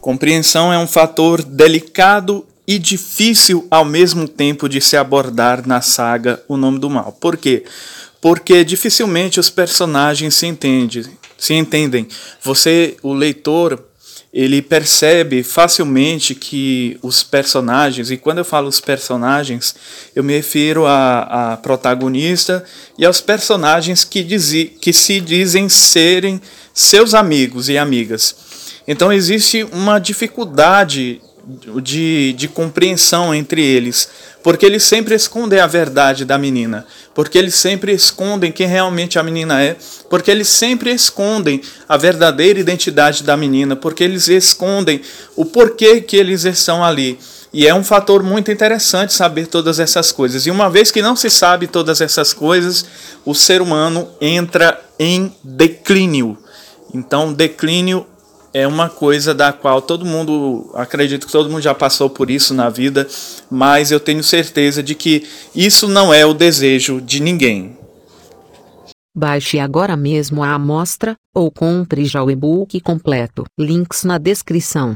Compreensão é um fator delicado e difícil ao mesmo tempo de se abordar na saga O Nome do Mal. Por quê? Porque dificilmente os personagens se entendem. Se entendem. Você, o leitor, ele percebe facilmente que os personagens, e quando eu falo os personagens, eu me refiro à, à protagonista e aos personagens que, dizi, que se dizem serem seus amigos e amigas. Então existe uma dificuldade de, de compreensão entre eles, porque eles sempre escondem a verdade da menina, porque eles sempre escondem quem realmente a menina é, porque eles sempre escondem a verdadeira identidade da menina, porque eles escondem o porquê que eles estão ali. E é um fator muito interessante saber todas essas coisas. E uma vez que não se sabe todas essas coisas, o ser humano entra em declínio. Então, declínio é uma coisa da qual todo mundo, acredito que todo mundo já passou por isso na vida, mas eu tenho certeza de que isso não é o desejo de ninguém. Baixe agora mesmo a amostra, ou compre já o e-book completo. Links na descrição.